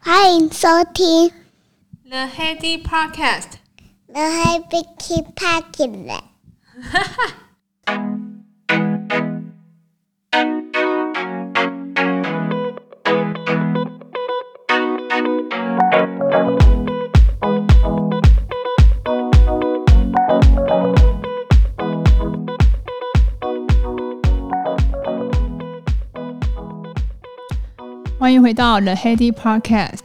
欢迎收听 The Heady Podcast。The Heady Podcast。 回到 The h a d y Podcast。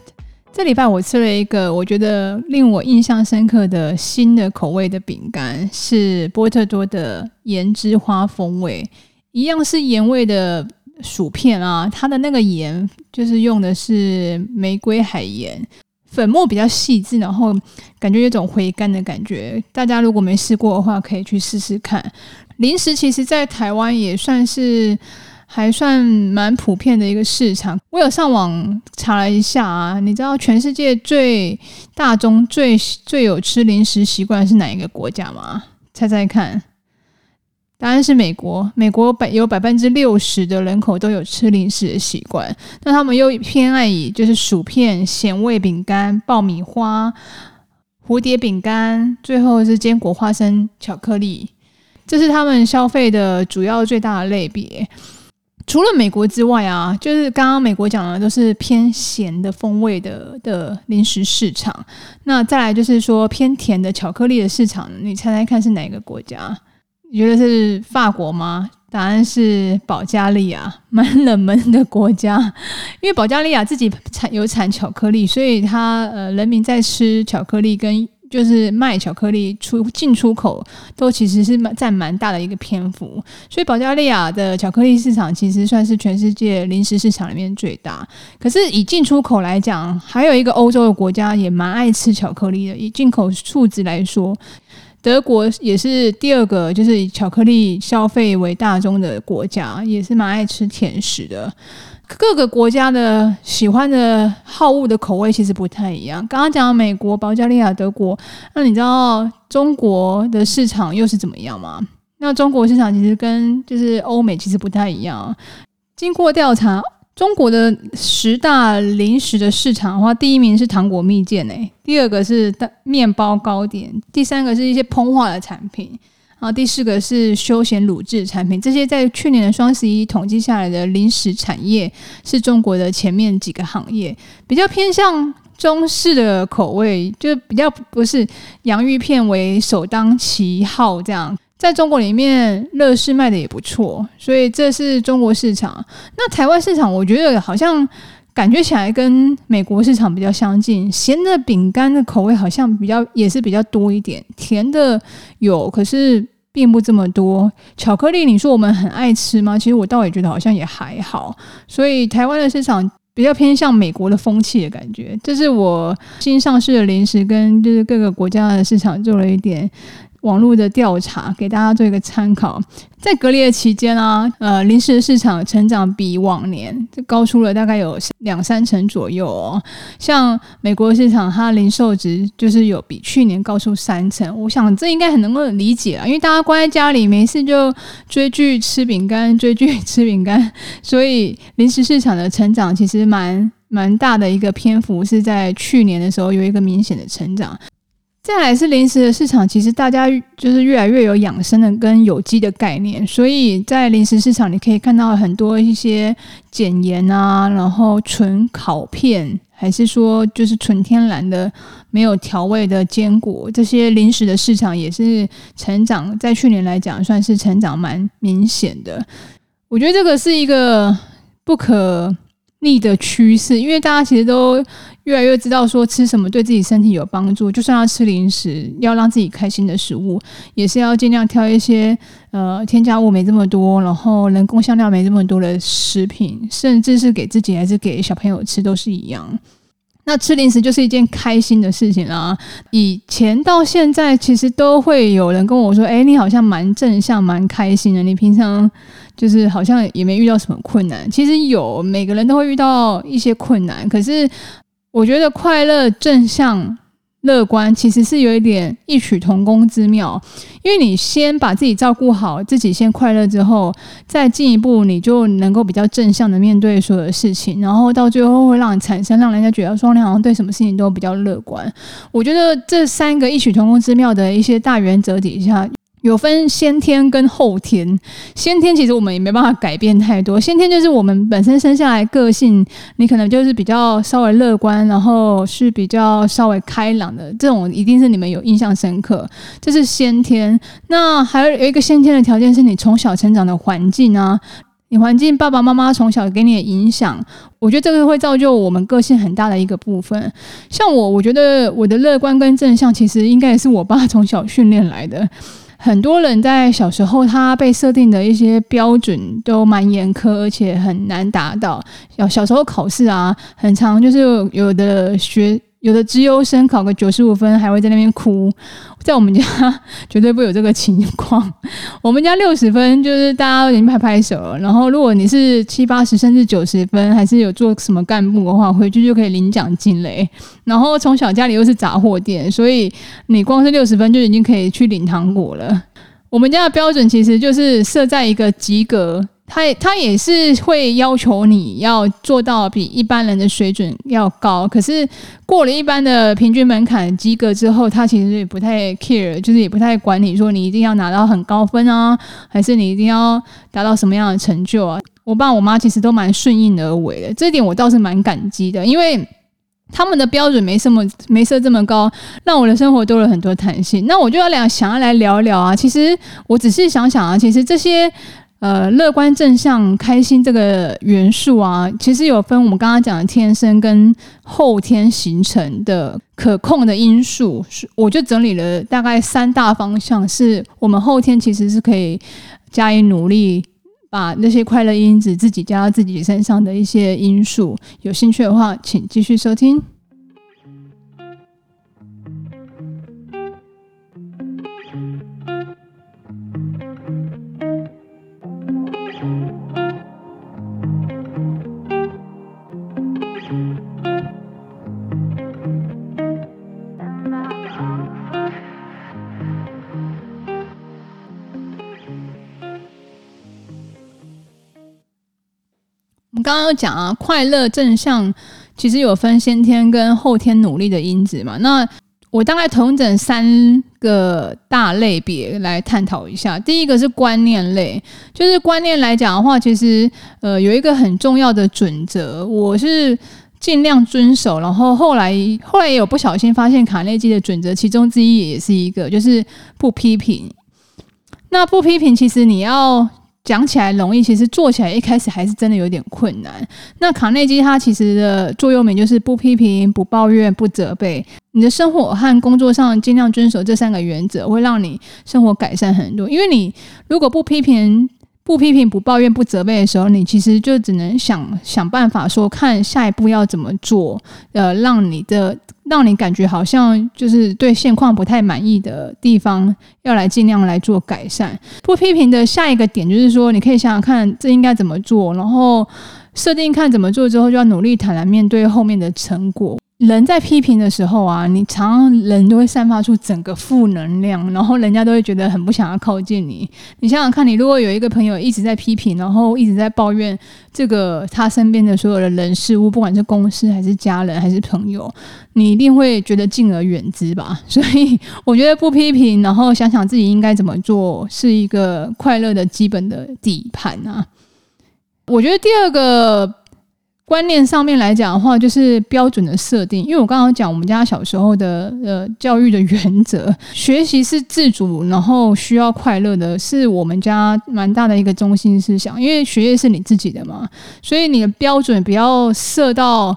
这礼拜我吃了一个我觉得令我印象深刻的新的口味的饼干，是波特多的盐之花风味，一样是盐味的薯片啊。它的那个盐就是用的是玫瑰海盐，粉末比较细致，然后感觉有种回甘的感觉。大家如果没试过的话，可以去试试看。零食其实，在台湾也算是。还算蛮普遍的一个市场。我有上网查了一下啊，你知道全世界最大宗、最最有吃零食习惯是哪一个国家吗？猜猜看，答案是美国。美国百有百分之六十的人口都有吃零食的习惯，那他们又偏爱以就是薯片、咸味饼干、爆米花、蝴蝶饼干，最后是坚果、花生、巧克力，这是他们消费的主要最大的类别。除了美国之外啊，就是刚刚美国讲的都是偏咸的风味的的零食市场。那再来就是说偏甜的巧克力的市场，你猜猜看是哪个国家？你觉得是法国吗？答案是保加利亚，蛮冷门的国家。因为保加利亚自己产有产巧克力，所以他呃人民在吃巧克力跟。就是卖巧克力出进出口都其实是占蛮大的一个篇幅，所以保加利亚的巧克力市场其实算是全世界零食市场里面最大。可是以进出口来讲，还有一个欧洲的国家也蛮爱吃巧克力的。以进口数值来说，德国也是第二个，就是以巧克力消费为大宗的国家，也是蛮爱吃甜食的。各个国家的喜欢的好物的口味其实不太一样。刚刚讲美国、保加利亚、德国，那你知道中国的市场又是怎么样吗？那中国市场其实跟就是欧美其实不太一样。经过调查，中国的十大零食的市场的话，第一名是糖果蜜饯诶，第二个是面包糕点，第三个是一些膨化的产品。然后第四个是休闲乳制产品，这些在去年的双十一统计下来的零食产业是中国的前面几个行业，比较偏向中式的口味，就比较不是洋芋片为首当其号这样。在中国里面，乐事卖的也不错，所以这是中国市场。那台湾市场，我觉得好像。感觉起来跟美国市场比较相近，咸的饼干的口味好像比较也是比较多一点，甜的有，可是并不这么多。巧克力，你说我们很爱吃吗？其实我倒也觉得好像也还好。所以台湾的市场比较偏向美国的风气的感觉。这是我新上市的零食跟就是各个国家的市场做了一点。网络的调查给大家做一个参考，在隔离的期间啊，呃，零食市场成长比往年就高出了大概有两三成左右哦。像美国市场，它零售值就是有比去年高出三成。我想这应该很能够理解啊，因为大家关在家里没事就追剧吃饼干，追剧吃饼干，所以零食市场的成长其实蛮蛮大的一个篇幅是在去年的时候有一个明显的成长。再来是零食的市场，其实大家就是越来越有养生的跟有机的概念，所以在零食市场你可以看到很多一些减盐啊，然后纯烤片，还是说就是纯天然的没有调味的坚果，这些零食的市场也是成长，在去年来讲算是成长蛮明显的。我觉得这个是一个不可逆的趋势，因为大家其实都越来越知道说吃什么对自己身体有帮助。就算要吃零食，要让自己开心的食物，也是要尽量挑一些呃添加物没这么多，然后人工香料没这么多的食品，甚至是给自己还是给小朋友吃都是一样。那吃零食就是一件开心的事情啊！以前到现在，其实都会有人跟我说：“哎，你好像蛮正向、蛮开心的。你平常就是好像也没遇到什么困难。”其实有，每个人都会遇到一些困难。可是我觉得快乐、正向、乐观其实是有一点异曲同工之妙，因为你先把自己照顾好，自己先快乐之后，再进一步，你就能够比较正向的面对所有的事情，然后到最后会让你产生让人家觉得说你好像对什么事情都比较乐观。我觉得这三个异曲同工之妙的一些大原则底下。有分先天跟后天，先天其实我们也没办法改变太多。先天就是我们本身生下来个性，你可能就是比较稍微乐观，然后是比较稍微开朗的，这种一定是你们有印象深刻，这是先天。那还有有一个先天的条件是你从小成长的环境啊，你环境爸爸妈妈从小给你的影响，我觉得这个会造就我们个性很大的一个部分。像我，我觉得我的乐观跟正向其实应该也是我爸从小训练来的。很多人在小时候，他被设定的一些标准都蛮严苛，而且很难达到。小小时候考试啊，很常就是有的学。有的资优生考个九十五分，还会在那边哭。在我们家 绝对不有这个情况。我们家六十分，就是大家已经拍拍手。然后，如果你是七八十甚至九十分，还是有做什么干部的话，回去就可以领奖金嘞。然后从小家里又是杂货店，所以你光是六十分就已经可以去领糖果了。我们家的标准其实就是设在一个及格。他他也是会要求你要做到比一般人的水准要高，可是过了一般的平均门槛及格之后，他其实也不太 care，就是也不太管你说你一定要拿到很高分啊，还是你一定要达到什么样的成就啊？我爸我妈其实都蛮顺应而为的，这点我倒是蛮感激的，因为他们的标准没什么没设这么高，让我的生活多了很多弹性。那我就要两想要来聊聊啊，其实我只是想想啊，其实这些。呃，乐观、正向、开心这个元素啊，其实有分我们刚刚讲的天生跟后天形成的可控的因素。是我就整理了大概三大方向，是我们后天其实是可以加以努力，把那些快乐因子自己加到自己身上的一些因素。有兴趣的话，请继续收听。刚刚讲啊，快乐正向其实有分先天跟后天努力的因子嘛。那我大概统整三个大类别来探讨一下。第一个是观念类，就是观念来讲的话，其实呃有一个很重要的准则，我是尽量遵守。然后后来后来也有不小心发现卡内基的准则，其中之一也是一个，就是不批评。那不批评，其实你要。讲起来容易，其实做起来一开始还是真的有点困难。那卡内基他其实的座右铭就是不批评、不抱怨、不责备。你的生活和工作上尽量遵守这三个原则，会让你生活改善很多。因为你如果不批评、不批评、不抱怨、不责备的时候，你其实就只能想想办法说，看下一步要怎么做，呃，让你的。让你感觉好像就是对现况不太满意的地方，要来尽量来做改善。不批评的下一个点就是说，你可以想想看这应该怎么做，然后设定看怎么做之后，就要努力坦然面对后面的成果。人在批评的时候啊，你常常人都会散发出整个负能量，然后人家都会觉得很不想要靠近你。你想想看，你如果有一个朋友一直在批评，然后一直在抱怨这个他身边的所有的人事物，不管是公司还是家人还是朋友，你一定会觉得敬而远之吧。所以我觉得不批评，然后想想自己应该怎么做，是一个快乐的基本的底盘啊。我觉得第二个。观念上面来讲的话，就是标准的设定。因为我刚刚讲我们家小时候的呃教育的原则，学习是自主，然后需要快乐的，是我们家蛮大的一个中心思想。因为学业是你自己的嘛，所以你的标准不要设到。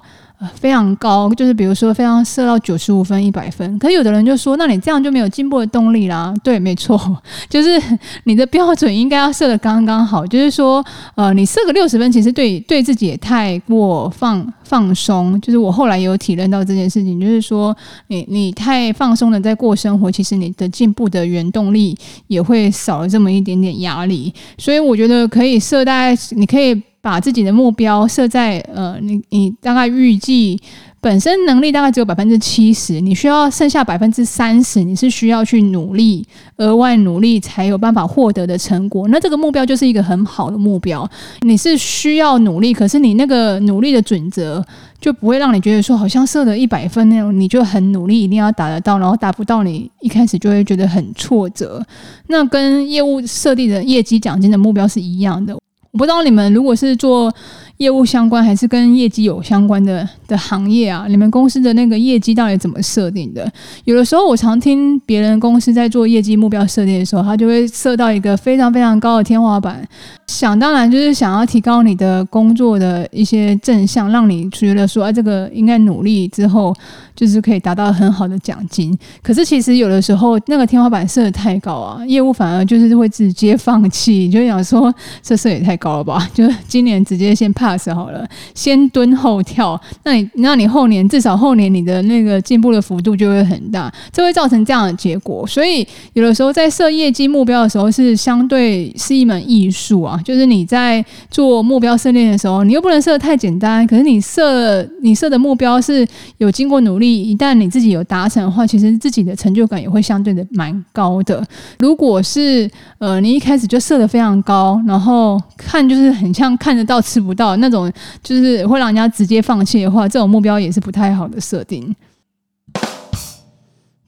非常高，就是比如说非常设到九十五分、一百分，可有的人就说，那你这样就没有进步的动力啦。对，没错，就是你的标准应该要设得刚刚好，就是说，呃，你设个六十分，其实对对自己也太过放放松。就是我后来也有体认到这件事情，就是说你你太放松的在过生活，其实你的进步的原动力也会少了这么一点点压力。所以我觉得可以设大概，你可以。把自己的目标设在呃，你你大概预计。本身能力大概只有百分之七十，你需要剩下百分之三十，你是需要去努力，额外努力才有办法获得的成果。那这个目标就是一个很好的目标，你是需要努力，可是你那个努力的准则就不会让你觉得说好像设了一百分那种，你就很努力一定要达得到，然后达不到你一开始就会觉得很挫折。那跟业务设定的业绩奖金的目标是一样的。我不知道你们如果是做。业务相关还是跟业绩有相关的的行业啊？你们公司的那个业绩到底怎么设定的？有的时候我常听别人公司在做业绩目标设定的时候，他就会设到一个非常非常高的天花板，想当然就是想要提高你的工作的一些正向，让你觉得说，哎，这个应该努力之后就是可以达到很好的奖金。可是其实有的时候那个天花板设得太高啊，业务反而就是会直接放弃，就想说这设也太高了吧？就今年直接先判。Pass 好了，先蹲后跳，那你那你后年至少后年你的那个进步的幅度就会很大，这会造成这样的结果。所以有的时候在设业绩目标的时候，是相对是一门艺术啊。就是你在做目标设定的时候，你又不能设得太简单，可是你设你设的目标是有经过努力，一旦你自己有达成的话，其实自己的成就感也会相对的蛮高的。如果是呃你一开始就设得非常高，然后看就是很像看得到吃不到。那种就是会让人家直接放弃的话，这种目标也是不太好的设定。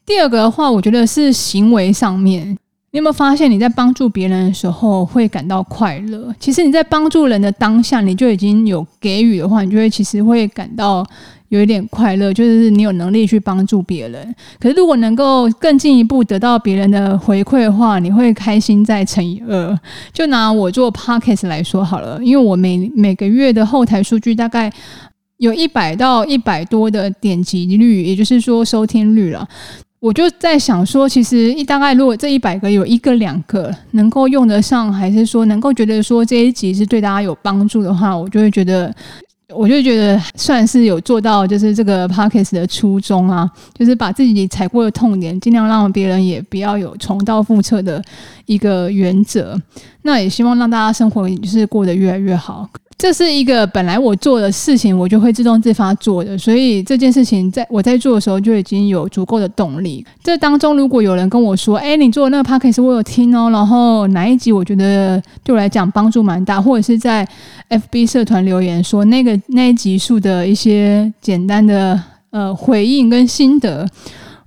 第二个的话，我觉得是行为上面，你有没有发现你在帮助别人的时候会感到快乐？其实你在帮助人的当下，你就已经有给予的话，你就会其实会感到。有一点快乐，就是你有能力去帮助别人。可是如果能够更进一步得到别人的回馈的话，你会开心再乘以二。就拿我做 Podcast 来说好了，因为我每每个月的后台数据大概有一百到一百多的点击率，也就是说收听率了。我就在想说，其实一大概如果这一百个有一个两个能够用得上，还是说能够觉得说这一集是对大家有帮助的话，我就会觉得。我就觉得算是有做到，就是这个 podcast 的初衷啊，就是把自己踩过的痛点，尽量让别人也不要有重蹈覆辙的一个原则。那也希望让大家生活就是过得越来越好。这是一个本来我做的事情，我就会自动自发做的，所以这件事情在我在做的时候就已经有足够的动力。这当中如果有人跟我说：“哎，你做的那个 podcast 我有听哦，然后哪一集我觉得对我来讲帮助蛮大，或者是在 FB 社团留言说那个那一集数的一些简单的呃回应跟心得。”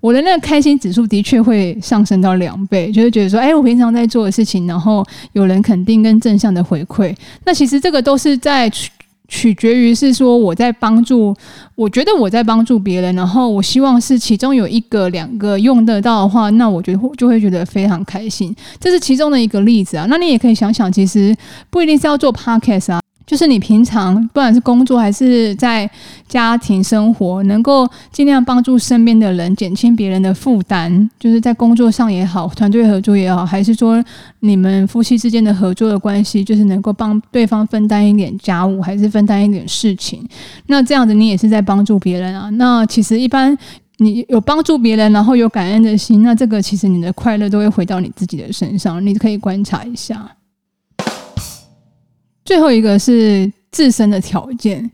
我的那个开心指数的确会上升到两倍，就是觉得说，哎，我平常在做的事情，然后有人肯定跟正向的回馈，那其实这个都是在取取决于是说我在帮助，我觉得我在帮助别人，然后我希望是其中有一个两个用得到的话，那我觉得就会觉得非常开心，这是其中的一个例子啊。那你也可以想想，其实不一定是要做 podcast 啊。就是你平常不管是工作还是在家庭生活，能够尽量帮助身边的人，减轻别人的负担。就是在工作上也好，团队合作也好，还是说你们夫妻之间的合作的关系，就是能够帮对方分担一点家务，还是分担一点事情。那这样子你也是在帮助别人啊。那其实一般你有帮助别人，然后有感恩的心，那这个其实你的快乐都会回到你自己的身上。你可以观察一下。最后一个是自身的条件，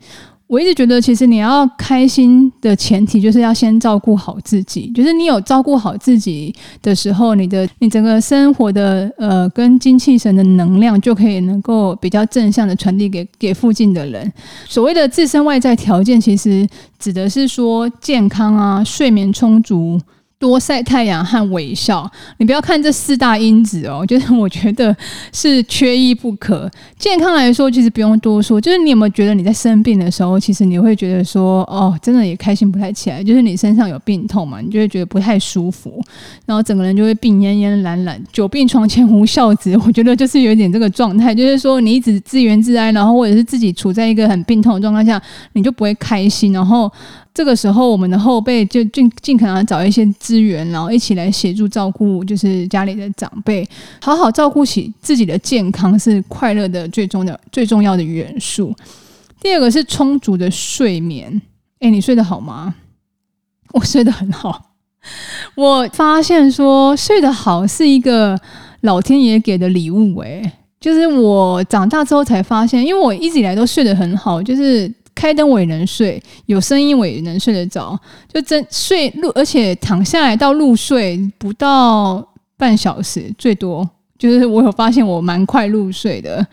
我一直觉得，其实你要开心的前提就是要先照顾好自己。就是你有照顾好自己的时候，你的你整个生活的呃跟精气神的能量就可以能够比较正向的传递给给附近的人。所谓的自身外在条件，其实指的是说健康啊，睡眠充足。多晒太阳和微笑，你不要看这四大因子哦，就是我觉得是缺一不可。健康来说，其实不用多说，就是你有没有觉得你在生病的时候，其实你会觉得说，哦，真的也开心不太起来，就是你身上有病痛嘛，你就会觉得不太舒服，然后整个人就会病恹恹、懒懒，久病床前无孝子。我觉得就是有点这个状态，就是说你一直自怨自哀，然后或者是自己处在一个很病痛的状态下，你就不会开心，然后。这个时候，我们的后辈就尽尽可能找一些资源，然后一起来协助照顾，就是家里的长辈，好好照顾起自己的健康是快乐的最重要最重要的元素。第二个是充足的睡眠。诶，你睡得好吗？我睡得很好。我发现说睡得好是一个老天爷给的礼物。诶。就是我长大之后才发现，因为我一直以来都睡得很好，就是开灯我也能睡，有声音我也能睡得着，就真睡入，而且躺下来到入睡不到半小时最多。就是我有发现我蛮快入睡的，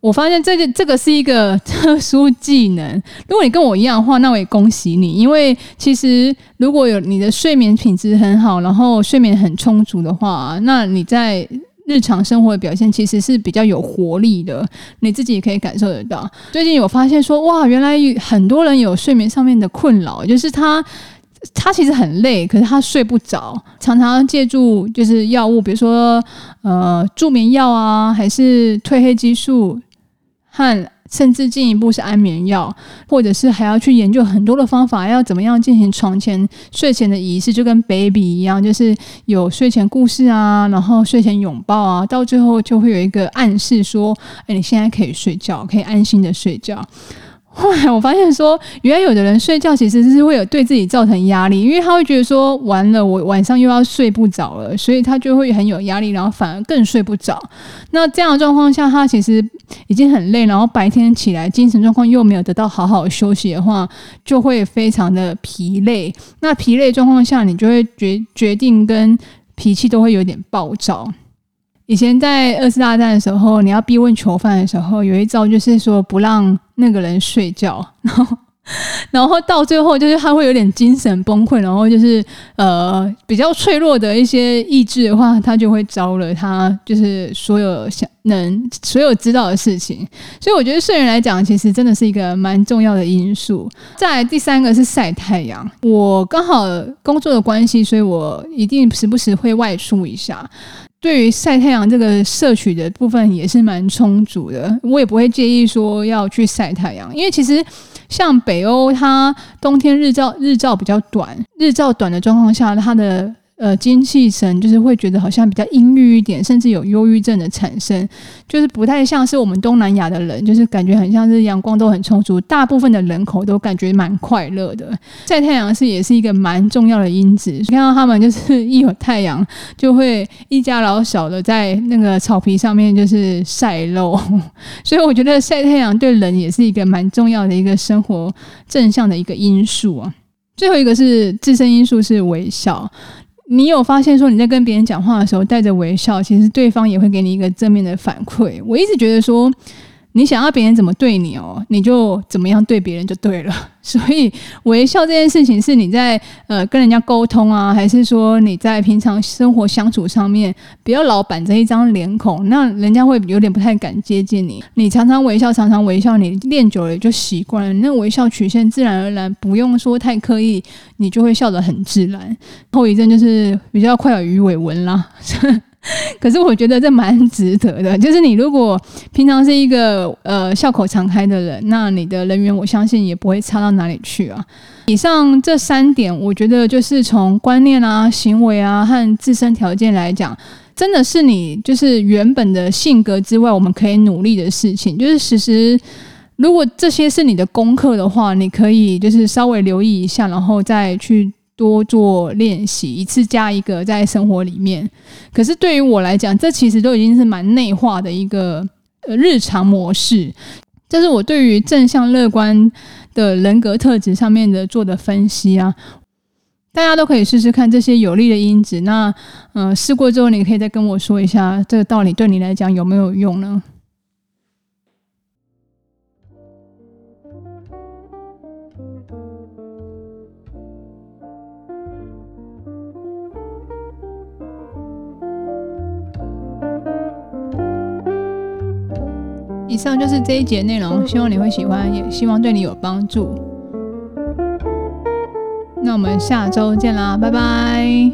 我发现这个这个是一个特殊技能。如果你跟我一样的话，那我也恭喜你，因为其实如果有你的睡眠品质很好，然后睡眠很充足的话，那你在日常生活的表现其实是比较有活力的，你自己也可以感受得到。最近有发现说，哇，原来很多人有睡眠上面的困扰，就是他。他其实很累，可是他睡不着，常常借助就是药物，比如说呃助眠药啊，还是褪黑激素，和甚至进一步是安眠药，或者是还要去研究很多的方法，要怎么样进行床前睡前的仪式，就跟 baby 一样，就是有睡前故事啊，然后睡前拥抱啊，到最后就会有一个暗示说，哎，你现在可以睡觉，可以安心的睡觉。后来我发现说，原来有的人睡觉其实是会有对自己造成压力，因为他会觉得说，完了，我晚上又要睡不着了，所以他就会很有压力，然后反而更睡不着。那这样的状况下，他其实已经很累，然后白天起来精神状况又没有得到好好休息的话，就会非常的疲累。那疲累状况下，你就会决决定跟脾气都会有点暴躁。以前在二次大战的时候，你要逼问囚犯的时候，有一招就是说不让那个人睡觉，然后。然后到最后，就是他会有点精神崩溃，然后就是呃比较脆弱的一些意志的话，他就会招了他就是所有想能所有知道的事情。所以我觉得睡眠来讲，其实真的是一个蛮重要的因素。再来第三个是晒太阳，我刚好工作的关系，所以我一定时不时会外出一下。对于晒太阳这个摄取的部分也是蛮充足的，我也不会介意说要去晒太阳，因为其实。像北欧，它冬天日照日照比较短，日照短的状况下，它的。呃，精气神就是会觉得好像比较阴郁一点，甚至有忧郁症的产生，就是不太像是我们东南亚的人，就是感觉很像是阳光都很充足，大部分的人口都感觉蛮快乐的。晒太阳是也是一个蛮重要的因子，看到他们就是一有太阳，就会一家老小的在那个草皮上面就是晒肉，所以我觉得晒太阳对人也是一个蛮重要的一个生活正向的一个因素啊。最后一个是自身因素是微笑。你有发现说你在跟别人讲话的时候带着微笑，其实对方也会给你一个正面的反馈。我一直觉得说。你想要别人怎么对你哦，你就怎么样对别人就对了。所以微笑这件事情是你在呃跟人家沟通啊，还是说你在平常生活相处上面，不要老板着一张脸孔，那人家会有点不太敢接近你。你常常微笑，常常微笑，你练久了就习惯了，那微笑曲线自然而然不用说太刻意，你就会笑得很自然。后遗症就是比较快有鱼尾纹啦。可是我觉得这蛮值得的，就是你如果平常是一个呃笑口常开的人，那你的人缘我相信也不会差到哪里去啊。以上这三点，我觉得就是从观念啊、行为啊和自身条件来讲，真的是你就是原本的性格之外，我们可以努力的事情。就是其实如果这些是你的功课的话，你可以就是稍微留意一下，然后再去。多做练习，一次加一个在生活里面。可是对于我来讲，这其实都已经是蛮内化的一个呃日常模式。这是我对于正向乐观的人格特质上面的做的分析啊。大家都可以试试看这些有利的因子。那嗯，试过之后，你可以再跟我说一下，这个道理对你来讲有没有用呢？以上就是这一节内容，希望你会喜欢，也希望对你有帮助。那我们下周见啦，拜拜。